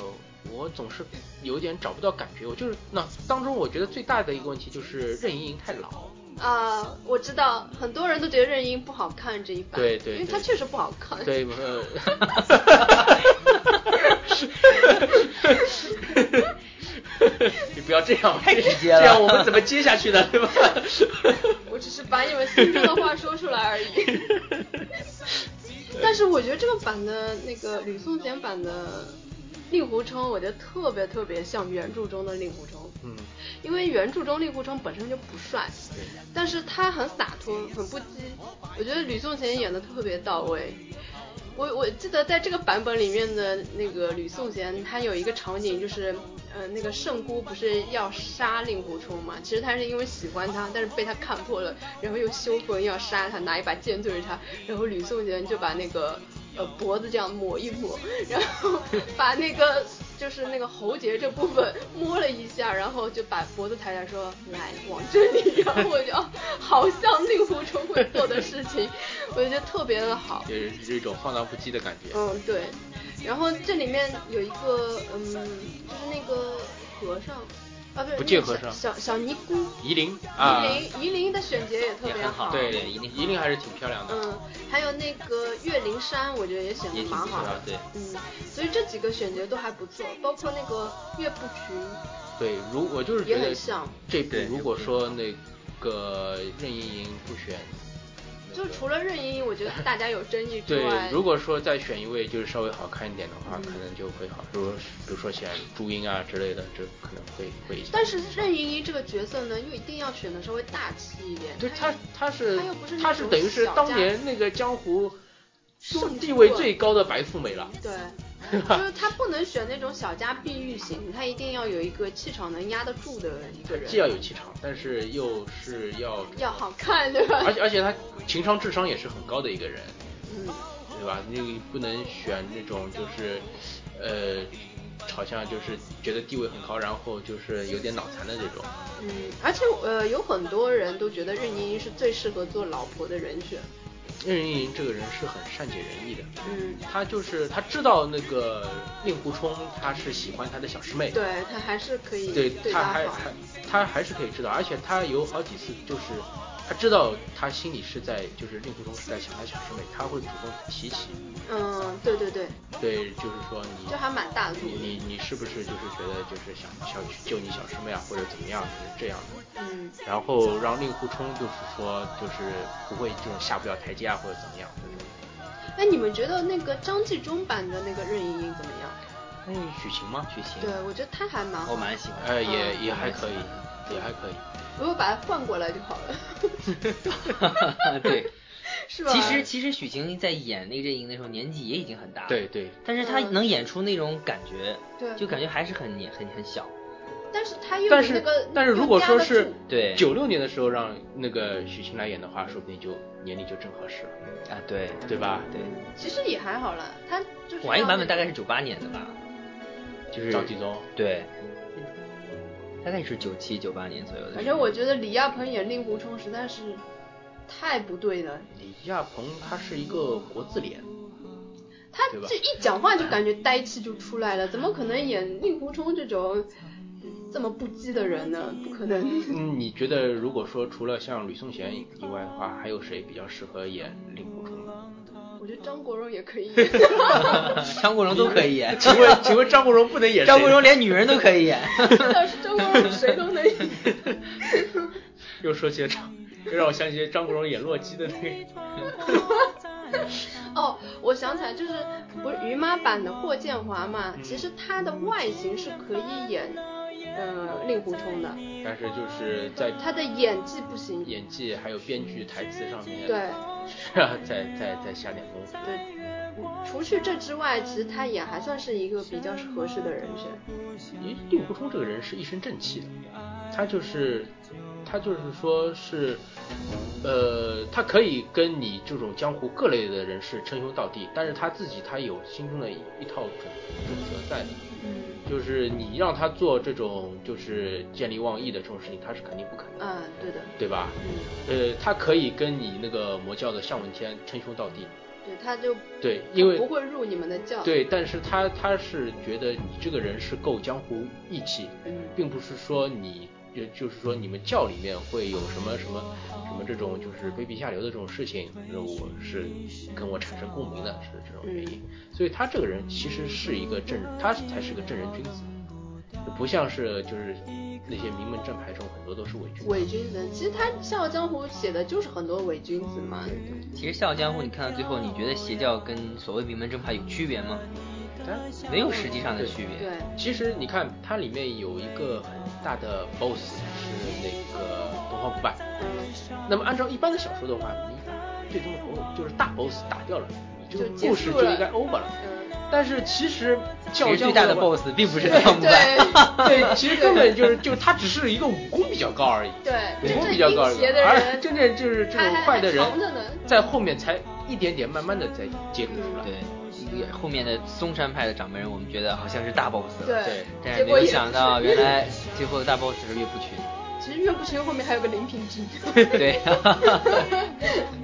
我总是有点找不到感觉。我就是那当中，我觉得最大的一个问题就是任盈盈太老。啊、我知道很多人都觉得任盈盈不好看这一版，对对对因为她确实不好看。对，呃，你不要这样，太直接了这样我们怎么接下去呢？对吧？我只是把你们心中的话说出来而已。但是我觉得这个版的那个吕颂贤版的令狐冲，我觉得特别特别像原著中的令狐冲。嗯，因为原著中令狐冲本身就不帅，但是他很洒脱，很不羁。我觉得吕颂贤演的特别到位。我我记得在这个版本里面的那个吕颂贤，他有一个场景就是，呃，那个圣姑不是要杀令狐冲嘛？其实他是因为喜欢他，但是被他看破了，然后又羞愤要杀他，拿一把剑对着他，然后吕颂贤就把那个呃脖子这样抹一抹，然后 把那个就是那个喉结这部分摸了一下，然后就把脖子抬起来说来往这里，然后我就哦好像令狐冲会做的事情，我就觉得特别的好。就是一种放荡不羁的感觉。嗯，对。然后这里面有一个，嗯，就是那个和尚，啊，不是不戒那个和尚小小小尼姑，夷陵啊，夷陵，夷陵的选角也特别好对，对夷陵夷陵还是挺漂亮的。嗯，还有那个岳灵珊，我觉得也选的蛮好的，对。嗯，所以这几个选角都还不错，包括那个岳不群，对，如我就是觉也得很像这部如果说那个任盈盈不选，就除了任盈盈，我觉得大家有争议之对外，，如果说再选一位就是稍微好看一点的话，嗯可能就会好。比如比如说选朱茵啊之类的，就可能会会。但是任盈盈这个角色呢，又一定要选的稍微大气一点，对她她是她又不是那他是等于是当年那个江湖是地位最高的白富美了。对，就是他不能选那种小家碧玉型，他一定要有一个气场能压得住的一个人，既要有气场，但是又是要，要好看，对吧？而且而且他情商智商也是很高的一个人，嗯，对吧？你不能选那种就是，呃，好像就是觉得地位很高，然后就是有点脑残的这种。嗯，而且呃，有很多人都觉得任盈盈是最适合做老婆的人选。任盈盈这个人是很善解人意的，嗯，他就是他知道那个令狐冲他是喜欢他的小师妹，对他还是可以对对他好。他还还他还是可以知道，而且他有好几次就是他知道他心里是在就是令狐冲是在想他小师妹，他会主动提起，嗯，对对对，对，就是说你这还蛮大度你你你是不是就是觉得就是想想去救你小师妹啊，或者怎么样，就是这样的。嗯，然后让令狐冲就是说就是不会这种下不了台阶啊或者怎么样。哎，你们觉得那个张纪中版的那个任盈盈怎么样？那许晴吗？许晴对，我觉得她还蛮好。我蛮喜欢哎。呃，也嗯也还可以，也还可以。如果把它换过来就好了，对，是吧？其实其实许晴在演那个任盈盈的时候年纪也已经很大了，对对，但是她嗯。能演出那种感觉，对。就感觉还是很年很很小。但是她又但是有那个，但是如果说是对。九六年的时候让那个许晴来演的话，说不定就年龄就正合适了，啊，对。对吧？对，其实也还好啦，她就是晚一个版本大概是九八年的吧，就是张纪中。对，大概是九七九八年左右的。反正我觉得李亚鹏演令狐冲实在是太不对了，李亚鹏他是一个国字脸，他这一讲话就感觉呆气就出来了，怎么可能演令狐冲这种这么不羁的人呢？不可能。嗯，你觉得如果说除了像吕颂贤以外的话，还有谁比较适合演令狐冲呢？我觉得张国荣也可以演。张国荣都可以演，请问请问张国荣不能演？张国荣连女人都可以演。张国荣谁都能演。又说起了张，又让我想起张国荣演洛基的那个。哦，我想起来，就是不是于妈版的霍建华嘛？嗯其实他的外形是可以演，呃，令狐冲的，但是就是在他的演技不行。演技还有编剧台词上面，对，再再再下点功夫。对，除去这之外，其实他也还算是一个比较合适的人选。因为令狐冲这个人是一身正气的，他就是他就是说是，呃，他可以跟你这种江湖各类的人士称兄道弟，但是他自己他有心中的一一套准准则在的，嗯就是你让他做这种就是见利忘义的这种事情，他是肯定不肯的，嗯，对的，对吧？嗯，呃，他可以跟你那个魔教的向问天称兄道弟，对，他就对，因为不会入你们的教，，对，但是他他是觉得你这个人是够江湖义气，嗯。并不是说你就就是说你们教里面会有什么什么什么这种就是卑鄙下流的这种事情，那我是跟我产生共鸣的，是这种原因。所以他这个人其实是一个正，他才是个正人君子，不像是就是那些名门正派中很多都是伪君子。伪君子，其实他《笑傲江湖》写的就是很多伪君子嘛，其实《笑傲江湖》你看到最后，你觉得邪教跟所谓名门正派有区别吗？没有实际上的区别。对，其实你看它里面有一个很大的 boss 是那个东方不败。嗯，那么按照一般的小说的话，你把最终的 boss 就是大 boss 打掉了，你这个故事就应该 over 了。嗯但是其实其教教实最大的 boss 并不是汤姆对败，对，其实根本就是就他只是一个武功比较高而已，对，武功比较高而已，而，真正就是这种坏的人在后面才一点点慢慢的在揭露出来。对。后面的嵩山派的掌门人，我们觉得好像是大 boss 了，对对，但是没有想到原来 最后的大 boss 是岳不群。其实岳不群后面还有个林平之，对，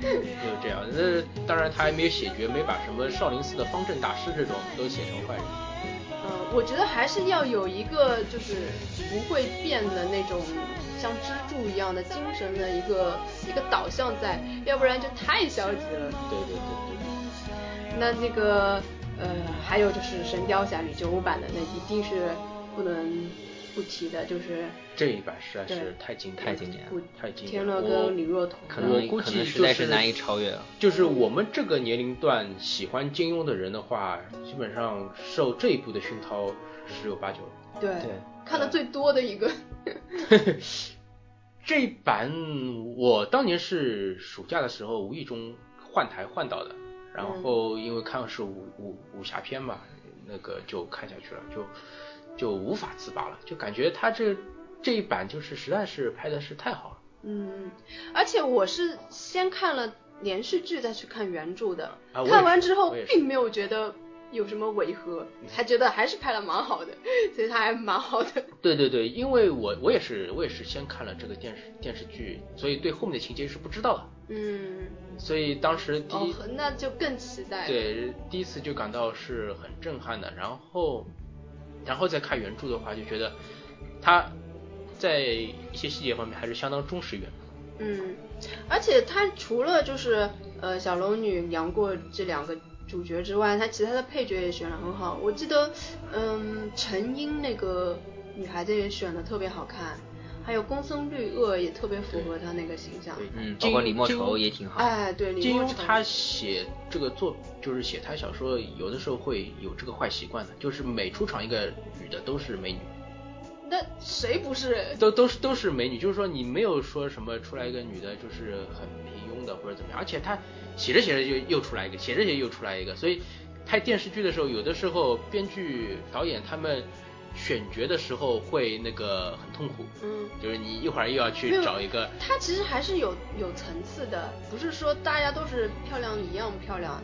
就是这样。那当然他还没有写绝，没把什么少林寺的方阵大师这种都写成坏人。呃，我觉得还是要有一个就是不会变的那种像支柱一样的精神的一个一个导向在，要不然就太消极了。对对对对。那那个呃，还有就是《神雕侠侣》九五版的，那一定是不能不提的，就是这一版实在是太经典，太经典了古太经典天乐了。跟李若彤，可能我估计可能实在是难以超越了。就是我们这个年龄段喜欢金庸的人的话，基本上受这一部的熏陶十有八九。对对看的最多的一个。这一版我当年是暑假的时候无意中换台换到的，然后因为看的是武武武侠片嘛，那个就看下去了，就就无法自拔了，就感觉他这这一版就是实在是拍的是太好了。嗯，而且我是先看了连续剧再去看原著的，啊看完之后并没有觉得有什么违和，还觉得还是拍的蛮好的，所以他还蛮好的。对对对，因为我我也是我也是先看了这个电视电视剧，所以对后面的情节是不知道的，嗯，所以当时第一、哦，那就更期待。对第一次就感到是很震撼的，然后然后再看原著的话，就觉得他在一些细节方面还是相当忠实原著。嗯，而且他除了就是呃小龙女、杨过这两个主角之外，他其他的配角也选的很好。我记得，嗯，陈英那个女孩子也选的特别好看，还有公孙绿萼也特别符合她那个形象。对嗯，金包括李莫愁也挺好。哎，对，李莫愁金庸他写这个作就是写他小说，有的时候会有这个坏习惯的，就是每出场一个女的都是美女。那谁不是？都都是都是美女，就是说你没有说什么出来一个女的，就是很平庸的或者怎么样，而且她写着写着就又出来一个，写着写着又出来一个，所以拍电视剧的时候，有的时候编剧导演他们选角的时候会那个很痛苦，嗯，就是你一会儿又要去找一个，她其实还是有有层次的，不是说大家都是漂亮一样漂亮，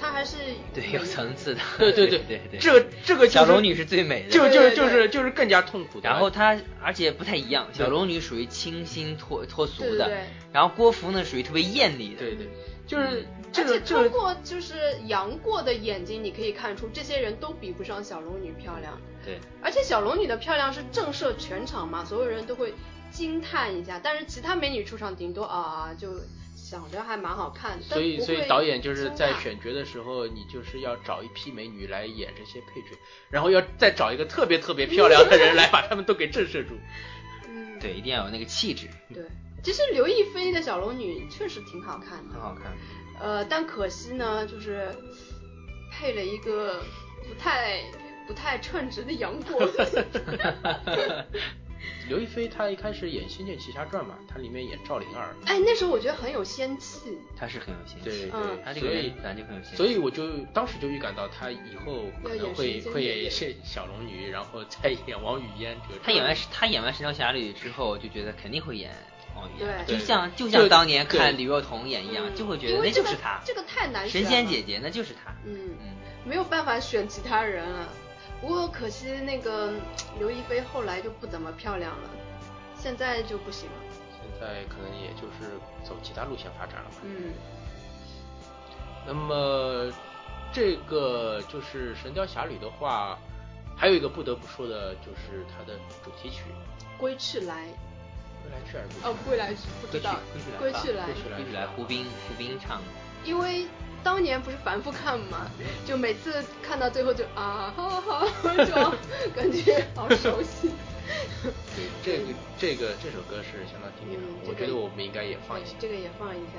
她还是对，有层次的。对对对对对，这个这个就是小龙女是最美的。就就就是就是更加痛苦的，然后她，而且不太一样，小龙女属于清新脱脱俗的，对对对然后郭芙呢属于特别艳丽的。对对，就是这而且个这个通过就是杨过的眼睛，你可以看出这些人都比不上小龙女漂亮。对而且小龙女的漂亮是震慑全场嘛，所有人都会惊叹一下。但是其他美女出场，顶多啊就想着还蛮好看。的所以，所以导演就是在选角的时候，你就是要找一批美女来演这些配角，然后要再找一个特别特别漂亮的人来把他们都给震慑住。嗯，对，一定要有那个气质，对。其实刘亦菲的小龙女确实挺好看的，很好看。呃，但可惜呢，就是配了一个不太不太称职的杨过。刘亦菲她一开始演《仙剑奇侠传》嘛，她里面演赵灵儿，哎，那时候我觉得很有仙气。她是很有仙气，对对，嗯她这个所以人本来就很有仙气。所以我就当时就预感到她以后可能会会演是小龙女，然后再演王语嫣这个。她演完她演完《神雕侠侣》之后，就觉得肯定会演王语嫣，对就像就像当年看李若彤演一样，嗯就会觉得那就是她，这个太难神仙姐姐那就是她。嗯，嗯，没有办法选其他人了。不过可惜那个刘亦菲后来就不怎么漂亮了，现在就不行了。现在可能也就是走其他路线发展了吧。嗯，那么这个就是《神雕侠侣》的话，还有一个不得不说的就是它的主题曲归去来，《归来去》还是哦，归来去不知道，归归去来，归去来归去来胡兵胡兵唱。因为当年不是反复看嘛，就每次看到最后就啊好好好，就感觉好熟悉。对，这个这个这首歌是相当经典的，嗯我觉得我们应该也放一下。这个也放一下。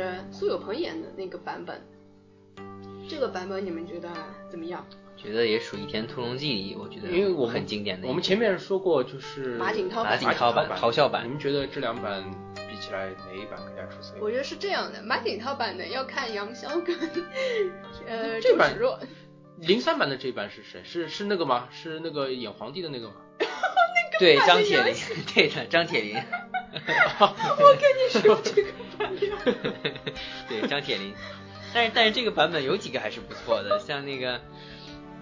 就是苏有朋演的那个版本。这个版本你们觉得怎么样？觉得也属于《倚天屠龙记》里，我觉得因为我很经典的。我们前面说过，就是马景涛版马景涛版咆哮版你们觉得这两版比起来，哪一版更加出色？我觉得是这样的，马景涛版的要看杨逍跟 呃这版若，零三版的这一版是谁？是是那个吗？是那个演皇帝的那个吗？对版的杨 张铁林，对的张铁林，我跟你说这个。对张铁林。但是但是这个版本有几个还是不错的，像那个，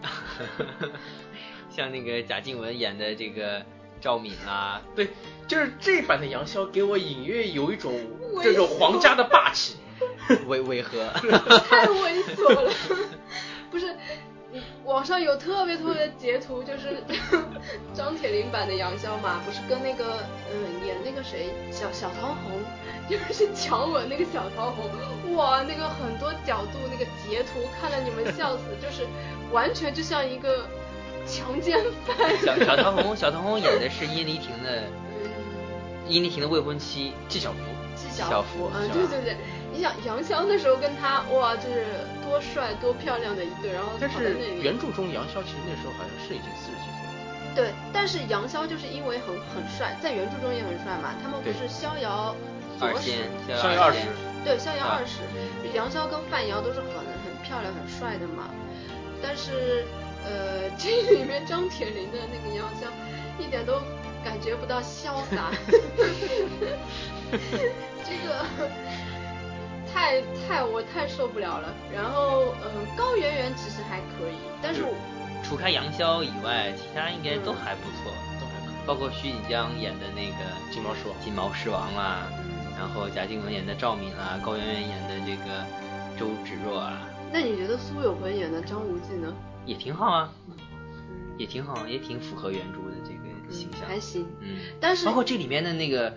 像那个贾静雯演的这个赵敏啊，对，就是这版的杨逍给我隐约有一种这种皇家的霸气。违违和，太猥琐了，不是。网上有特别特别的截图，就是 张铁林版的杨逍嘛，不是跟那个嗯演那个谁小小桃红，就是强吻那个小桃红，哇，那个很多角度那个截图看得你们笑死，就是完全就像一个强奸犯。小小桃红，小桃红演的是殷离婷的嗯，殷离婷的未婚妻纪晓芙，纪晓芙芙，嗯，对对对，你想杨逍那时候跟他哇，就是多帅多漂亮的一对，然后但是原著中杨逍其实那时候好像是已经四十几岁了。对，但是杨逍就是因为很很帅，在原著中也很帅嘛，他们不是逍遥二仙，逍遥二十对，逍遥啊二十，杨逍跟范瑶都是很很漂亮、很帅的嘛。但是，呃，这里面张铁林的那个杨逍一点都感觉不到潇洒 这个太太我太受不了了。然后，嗯、高圆圆其实还可以，但是除开杨逍以外，其他应该都嗯还不错，都还可以包括徐锦江演的那个金毛狮王金毛狮王啦，嗯然后贾静雯演的赵敏啦，高圆圆演的这个周芷若啊，那你觉得苏有朋演的张无忌呢？也挺好啊，也挺好，也挺符合原著的这个形象。还行，嗯，但是包括这里面的那个，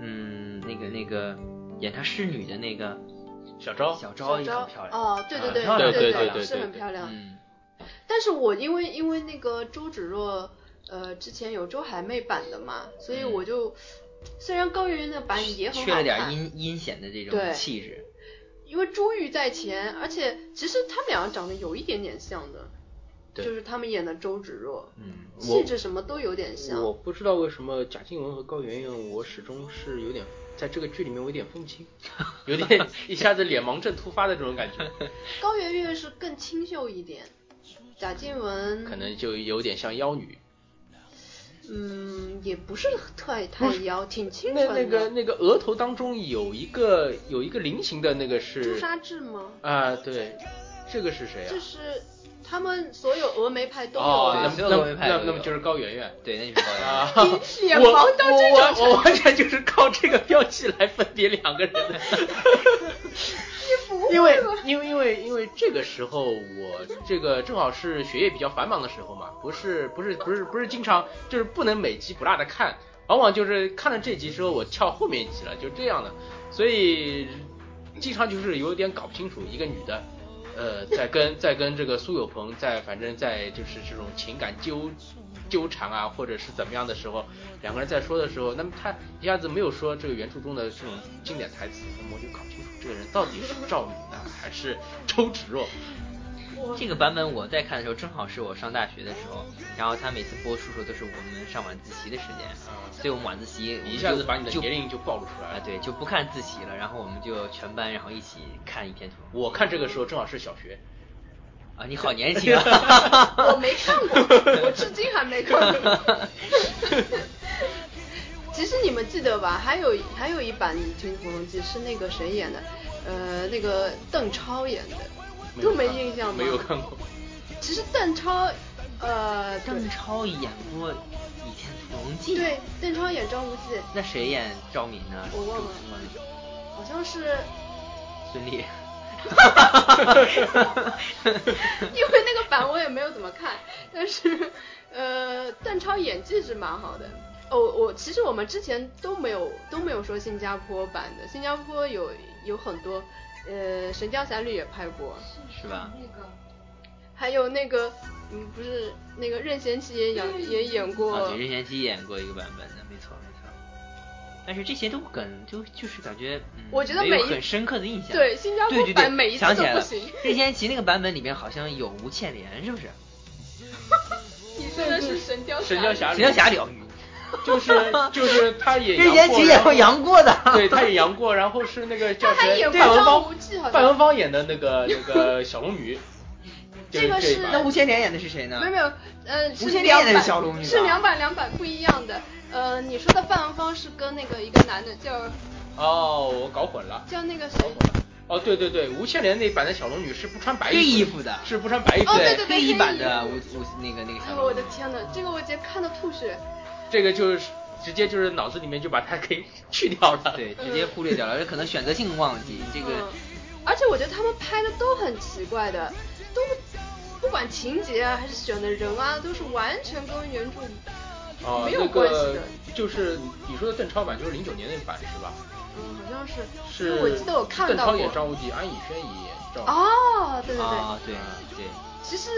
嗯，那个那个演她侍女的那个小昭小昭也小昭很漂亮。哦，对对对漂亮对对对是对对对很漂亮。嗯，但是我因为因为那个周芷若，呃，之前有周海媚版的嘛，所以我就、虽然高圆圆的版也很好看，缺了点阴阴险的这种气质。因为珠玉在前，而且其实他们两个长得有一点点像的，对就是他们演的周芷若，嗯，气质什么都有点像。我不知道为什么贾静雯和高圆圆，我始终是有点在这个剧里面我有点分不清，有点一下子脸盲症突发的这种感觉，高圆圆是更清秀一点，贾静雯可能就有点像妖女。嗯也不是 太太妖，挺清纯的。那个那个额头当中有一个有一个菱形的那个是朱砂痣吗？啊，对，这个是谁啊？这是他们所有峨眉派都有哦，啊。那么那么所有峨眉派那那么就是高圆圆。对，那就是高圆圆。啊，脸我盲到这种我我我完全就是靠这个标记来分别两个人的。因为因为因为因为这个时候我这个正好是学业比较繁忙的时候嘛，不是不是不是不是经常就是不能每集不落的看，往往就是看了这集之后我跳后面一集了，就这样的，所以经常就是有点搞不清楚一个女的。呃，在跟在跟这个苏有朋在反正在就是这种情感纠纠缠啊，或者是怎么样的时候，两个人在说的时候，那么他一下子没有说这个原著中的这种经典台词，那么我就搞清楚这个人到底是赵敏呢还是周芷若。这个版本我在看的时候，正好是我上大学的时候，然后他每次播出的时候都是我们上晚自习的时间，所以我们晚自习一下子把你的年龄就暴露出来了。，啊对，就不看自习了，然后我们就全班然后一起看《倚天屠龙我看这个时候正好是小学，》啊，你好年轻啊！我没看过，我至今还没看过。其实你们记得吧？还有还有一版《倚天屠龙记》是那个谁演的？呃，那个邓超演的，都没印象吗？没有看过。其实邓超，呃，邓超演过《倚天屠龙记》，对，邓超演张无忌，那谁演赵敏呢？我忘了好像是孙俪。因为那个版我也没有怎么看，但是呃，邓超演技是蛮好的。哦，我其实我们之前都没有都没有说新加坡版的，新加坡有有很多，呃，《神雕侠侣》也拍过，是吧？还有那个嗯，不是那个任贤齐也演也演过，啊，对，任贤齐演过一个版本的，没错没错。但是这些都梗就就是感觉，嗯，我觉得每一没有很深刻的印象。对新加坡对对对版每一次想起来了都不行任贤齐那个版本里面好像有吴倩莲，是不是？你说的是《神雕神雕侠神雕侠侣。就是 就是他演任贤齐演过杨过的 对，他也杨过，然后是那个叫谁？范文芳范文芳演的那个那个 小龙女。这个是那吴倩莲演的是谁呢？没有没有，呃，吴倩莲演的是小龙女是两版两版不一样的。呃，你说的范文芳是跟那个一个男的叫哦，我搞混了。叫那个谁？哦，对对对，吴倩莲那版的小龙女是不穿白黑衣衣服的是不穿白衣服的。哦对对对黑衣版的黑衣吴吴那个那个哎呦我小龙女。的天呐，这个我直接看的吐血。这个就是直接就是脑子里面就把它给去掉了。对，直接忽略掉了，这可能选择性忘记这个。嗯，而且我觉得他们拍的都很奇怪的，都不管情节啊还是选的人啊，都是完全跟原著哦，没有那个关系的。就是你说的邓超版，就是零九年那版是吧？嗯，好像是，是我记得我看到邓超。演张无忌，安以轩演赵。哦，对对对，啊，对对，其实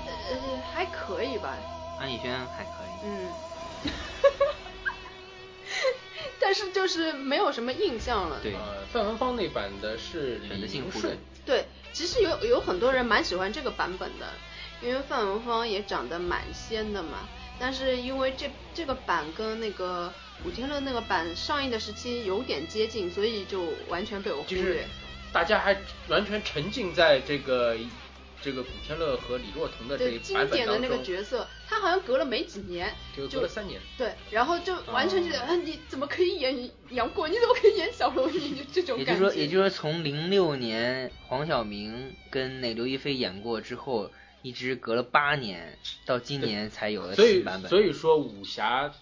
呃还可以吧，安以轩还可以。嗯，但是就是没有什么印象了。对呃，范文芳那版的是李选择性宁顺，对，其实有有很多人蛮喜欢这个版本的，因为范文芳也长得蛮仙的嘛。但是因为这这个版跟那个古天乐那个版上映的时期有点接近，所以就完全被我忽就是略。大家还完全沉浸在这个这个古天乐和李若彤的这对个版经典的那个角色，他好像隔了没几年，就隔了三年。对，然后就完全觉得，啊，你怎么可以演杨过？你怎么可以演小龙女？就这种感觉。也就是说，也就是说，从零六年黄晓明跟那刘亦菲演过之后，一直隔了八年，到今年才有了新版本。所以说武侠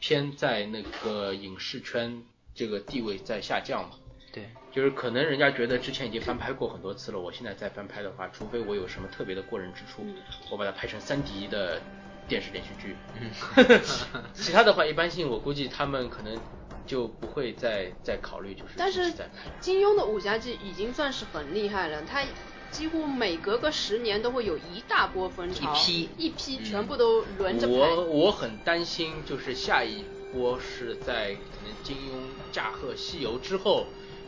片在那个影视圈这个地位在下降嘛。对，就是可能人家觉得之前已经翻拍过很多次了，我现在再翻拍的话，除非我有什么特别的过人之处，嗯我把它拍成三 D 的电视连续剧。嗯 其他的话，一般性我估计他们可能就不会再再考虑，就是但是。金庸的武侠剧已经算是很厉害了，他几乎每隔个十年都会有一大波风潮，一批一批嗯全部都轮着拍。我我很担心，就是下一波是在可能金庸驾鹤西游之后，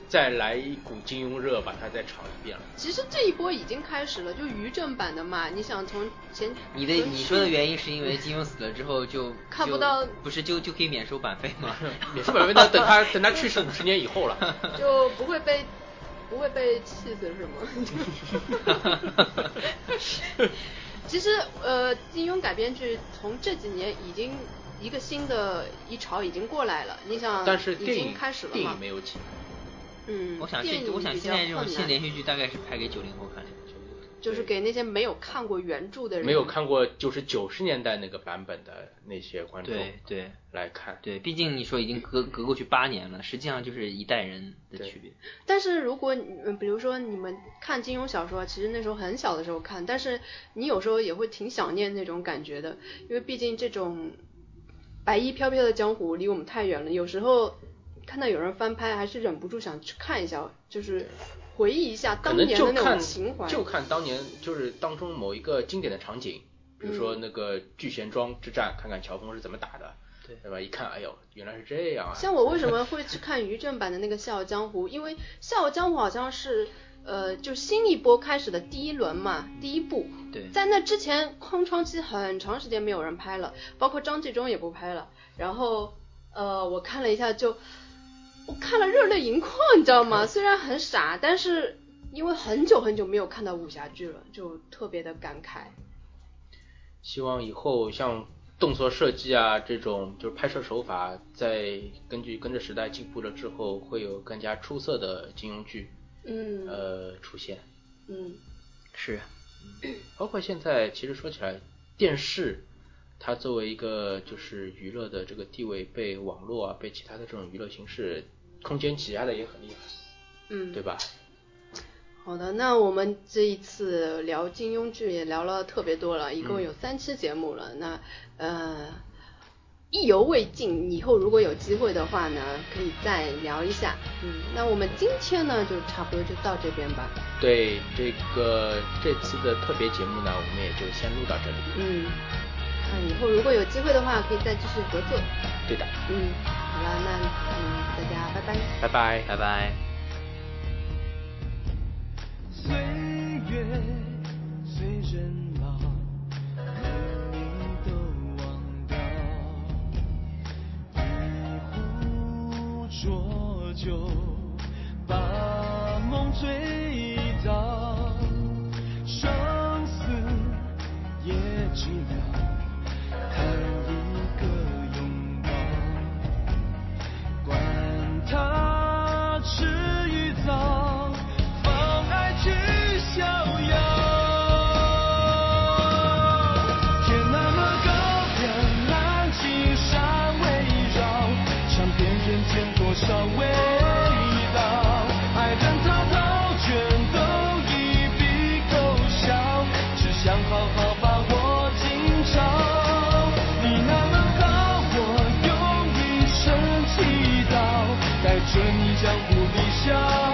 再来一股金庸热，把它再炒一遍了。其实这一波已经开始了，就于正版的嘛，你想从前你的你说的原因是因为金庸死了之后就就看不到不是就就可以免收版费吗？免收版费，那等他等他去世五十年以后了。就不会被不会被气死是吗？其实呃，金庸改编剧从这几年已经一个新的一潮已经过来了，你想，但是已电影经开始了电影没有起来。嗯，我想现我想在这种新连续剧大概是拍给九零后看的。就是给那些没有看过原著的人，没有看过就是九十年代那个版本的那些观众对对来看。对，毕竟你说已经隔隔过去八年了，实际上就是一代人的区别。但是如果你嗯比如说你们看金庸小说，其实那时候很小的时候看，但是你有时候也会挺想念那种感觉的，因为毕竟这种白衣飘飘的江湖离我们太远了，有时候看到有人翻拍，还是忍不住想去看一下，就是回忆一下当年的那种情怀。就看当年就是当中某一个经典的场景，比如说那个聚贤庄之战，看看乔峰是怎么打的，对对吧？一看，哎呦，原来是这样啊！像我为什么会去看于正版的那个《笑傲江湖》？因为《笑傲江湖》好像是呃，就新一波开始的第一轮嘛，第一部。对在那之前，空窗期很长时间没有人拍了，包括张纪中也不拍了。然后呃，我看了一下就，我看了热泪盈眶，你知道吗？虽然很傻，但是因为很久很久没有看到武侠剧了，就特别的感慨。希望以后像动作设计啊这种，就是拍摄手法，在根据跟着时代进步了之后，会有更加出色的金庸剧，嗯呃出现。嗯是，包括现在，其实说起来，电视它作为一个就是娱乐的这个地位，被网络啊，被其他的这种娱乐形式空间挤压的也很厉害，嗯，对吧？好的，那我们这一次聊金庸剧也聊了特别多了，一共嗯有三期节目了。那呃，意犹未尽，以后如果有机会的话呢，可以再聊一下。嗯，那我们今天呢就差不多就到这边吧。对这个这次的特别节目呢，我们也就先录到这里。嗯，那以后如果有机会的话，可以再继续合作。对的，嗯，好了，那嗯，大家拜拜。拜拜。拜拜。岁月随人老，年龄都忘掉。一壶浊酒，把梦醉里